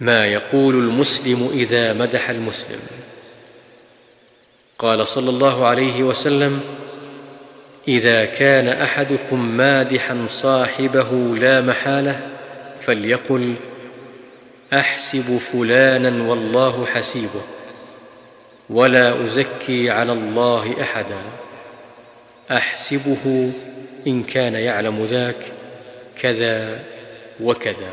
ما يقول المسلم إذا مدح المسلم. قال صلى الله عليه وسلم إذا كان أحدكم مادحا صاحبه لا محالة فليقل أحسب فلانا والله حسيبه ولا أزكي على الله احدا. أحسبه إن كان يعلم ذاك كذا وكذا.